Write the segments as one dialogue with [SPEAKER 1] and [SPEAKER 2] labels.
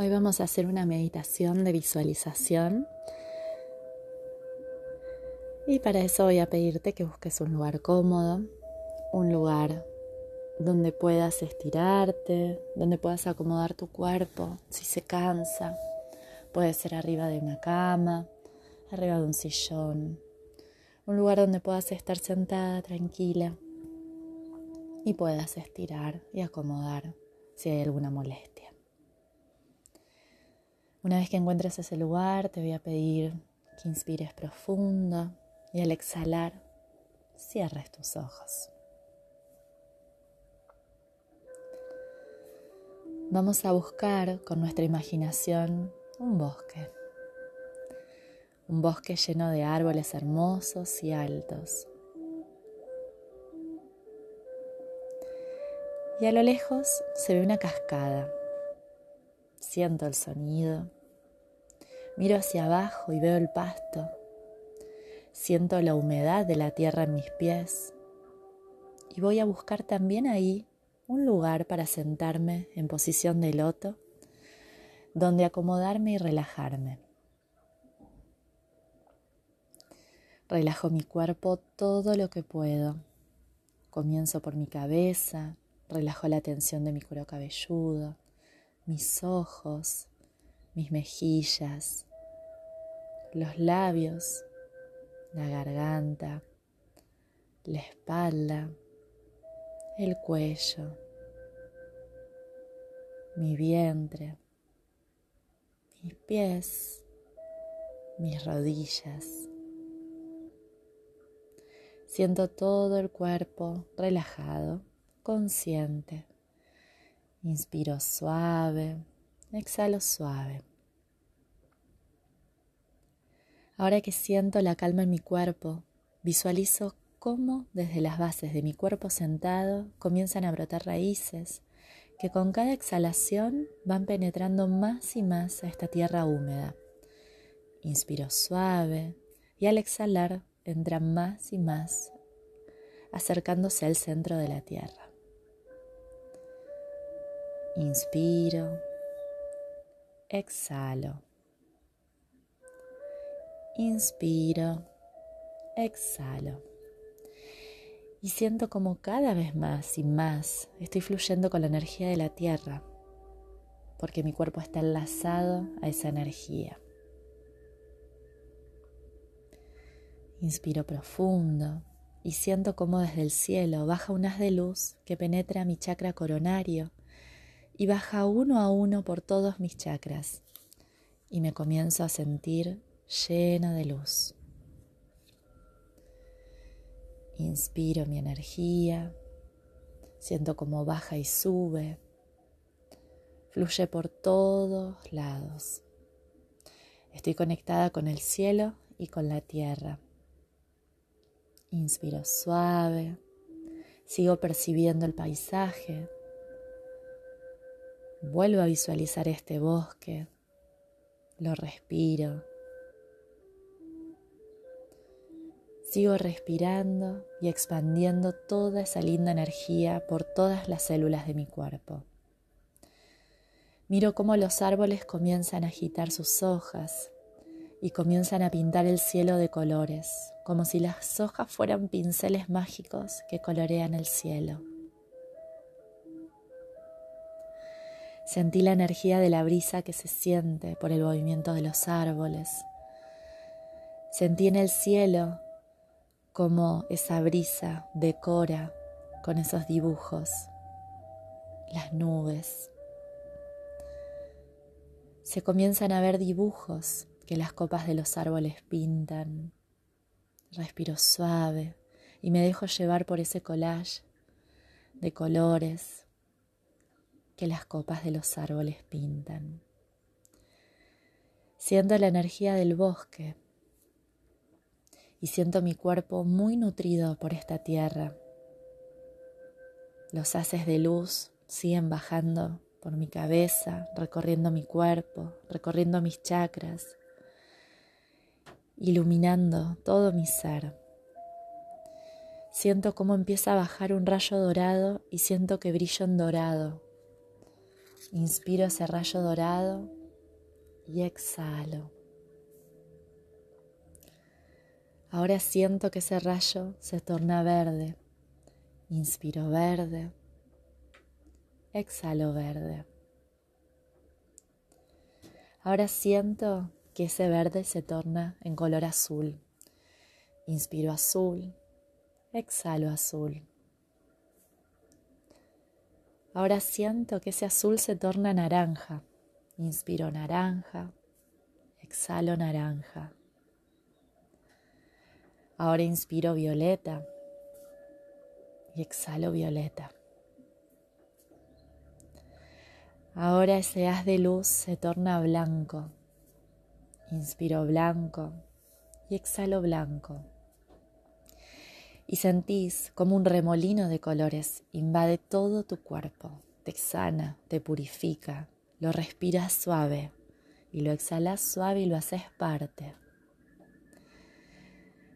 [SPEAKER 1] Hoy vamos a hacer una meditación de visualización. Y para eso voy a pedirte que busques un lugar cómodo, un lugar donde puedas estirarte, donde puedas acomodar tu cuerpo si se cansa. Puede ser arriba de una cama, arriba de un sillón, un lugar donde puedas estar sentada tranquila y puedas estirar y acomodar si hay alguna molestia. Una vez que encuentres ese lugar, te voy a pedir que inspires profundo y al exhalar, cierres tus ojos. Vamos a buscar con nuestra imaginación un bosque. Un bosque lleno de árboles hermosos y altos. Y a lo lejos se ve una cascada Siento el sonido. Miro hacia abajo y veo el pasto. Siento la humedad de la tierra en mis pies. Y voy a buscar también ahí un lugar para sentarme en posición de loto, donde acomodarme y relajarme. Relajo mi cuerpo todo lo que puedo. Comienzo por mi cabeza, relajo la tensión de mi cuero cabelludo, mis ojos, mis mejillas, los labios, la garganta, la espalda, el cuello, mi vientre, mis pies, mis rodillas. Siento todo el cuerpo relajado, consciente. Inspiro suave, exhalo suave. Ahora que siento la calma en mi cuerpo, visualizo cómo desde las bases de mi cuerpo sentado comienzan a brotar raíces que con cada exhalación van penetrando más y más a esta tierra húmeda. Inspiro suave y al exhalar entran más y más acercándose al centro de la tierra. Inspiro, exhalo. Inspiro, exhalo. Y siento como cada vez más y más estoy fluyendo con la energía de la tierra, porque mi cuerpo está enlazado a esa energía. Inspiro profundo y siento como desde el cielo baja un haz de luz que penetra mi chakra coronario y baja uno a uno por todos mis chakras y me comienzo a sentir lleno de luz. Inspiro mi energía, siento como baja y sube, fluye por todos lados. Estoy conectada con el cielo y con la tierra. Inspiro suave, sigo percibiendo el paisaje, Vuelvo a visualizar este bosque, lo respiro. Sigo respirando y expandiendo toda esa linda energía por todas las células de mi cuerpo. Miro cómo los árboles comienzan a agitar sus hojas y comienzan a pintar el cielo de colores, como si las hojas fueran pinceles mágicos que colorean el cielo. Sentí la energía de la brisa que se siente por el movimiento de los árboles. Sentí en el cielo como esa brisa decora con esos dibujos las nubes. Se comienzan a ver dibujos que las copas de los árboles pintan. Respiro suave y me dejo llevar por ese collage de colores, que las copas de los árboles pintan. Siento la energía del bosque y siento mi cuerpo muy nutrido por esta tierra. Los haces de luz siguen bajando por mi cabeza, recorriendo mi cuerpo, recorriendo mis chakras, iluminando todo mi ser. Siento cómo empieza a bajar un rayo dorado y siento que brillo en dorado Inspiro ese rayo dorado y exhalo. Ahora siento que ese rayo se torna verde. Inspiro verde. Exhalo verde. Ahora siento que ese verde se torna en color azul. Inspiro azul. Exhalo azul. Ahora siento que ese azul se torna naranja. Inspiro naranja, exhalo naranja. Ahora inspiro violeta y exhalo violeta. Ahora ese haz de luz se torna blanco. Inspiro blanco y exhalo blanco y sentís como un remolino de colores invade todo tu cuerpo, te sana, te purifica, lo respiras suave y lo exhalas suave y lo haces parte.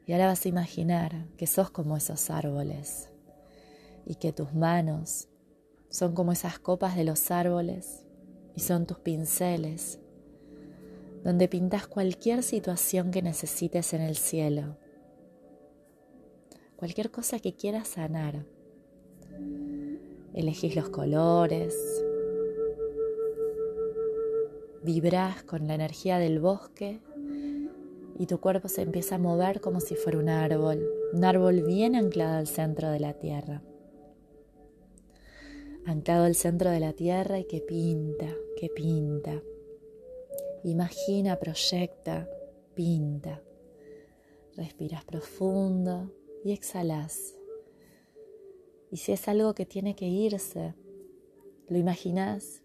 [SPEAKER 1] Y ahora vas a imaginar que sos como esos árboles y que tus manos son como esas copas de los árboles y son tus pinceles, donde pintas cualquier situación que necesites en el cielo. Cualquier cosa que quieras sanar. Elegís los colores, vibras con la energía del bosque y tu cuerpo se empieza a mover como si fuera un árbol, un árbol bien anclado al centro de la tierra. Anclado al centro de la tierra y que pinta, que pinta. Imagina, proyecta, pinta. Respiras profundo y exhalas. Y si es algo que tiene que irse, lo imaginas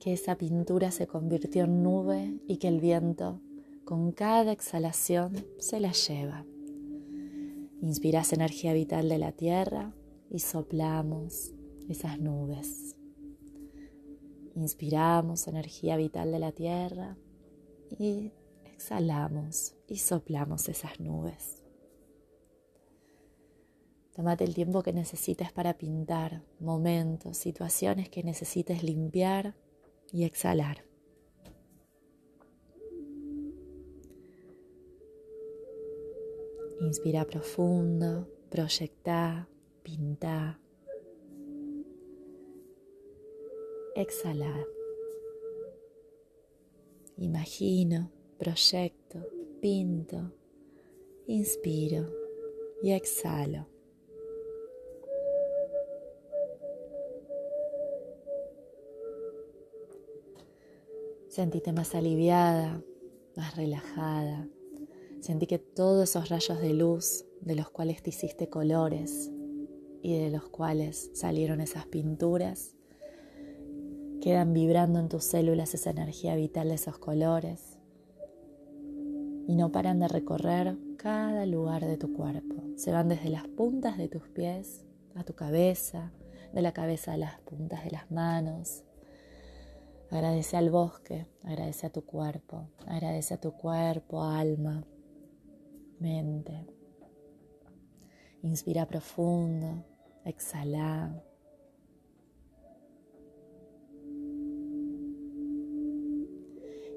[SPEAKER 1] que esa pintura se convirtió en nube y que el viento con cada exhalación se la lleva. Inspiras energía vital de la tierra y soplamos esas nubes. Inspiramos energía vital de la tierra y exhalamos y soplamos esas nubes. Tómate el tiempo que necesites para pintar, momentos, situaciones que necesites limpiar y exhalar. Inspira profundo, proyecta, pinta. Exhala. Imagino, proyecto, pinto, inspiro y exhalo. Sentite más aliviada, más relajada. Sentí que todos esos rayos de luz de los cuales te hiciste colores y de los cuales salieron esas pinturas, quedan vibrando en tus células esa energía vital de esos colores y no paran de recorrer cada lugar de tu cuerpo. Se van desde las puntas de tus pies a tu cabeza, de la cabeza a las puntas de las manos, Agradece al bosque, agradece a tu cuerpo, agradece a tu cuerpo, alma, mente. Inspira profundo, exhala.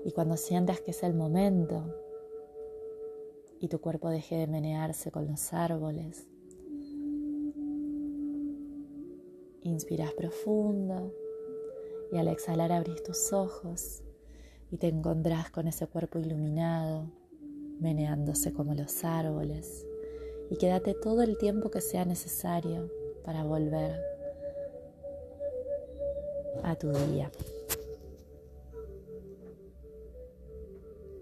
[SPEAKER 1] Y cuando sientas que es el momento y tu cuerpo deje de menearse con los árboles, inspiras profundo y al exhalar abrís tus ojos y te encontrás con ese cuerpo iluminado, meneándose como los árboles. Y quédate todo el tiempo que sea necesario para volver a tu día.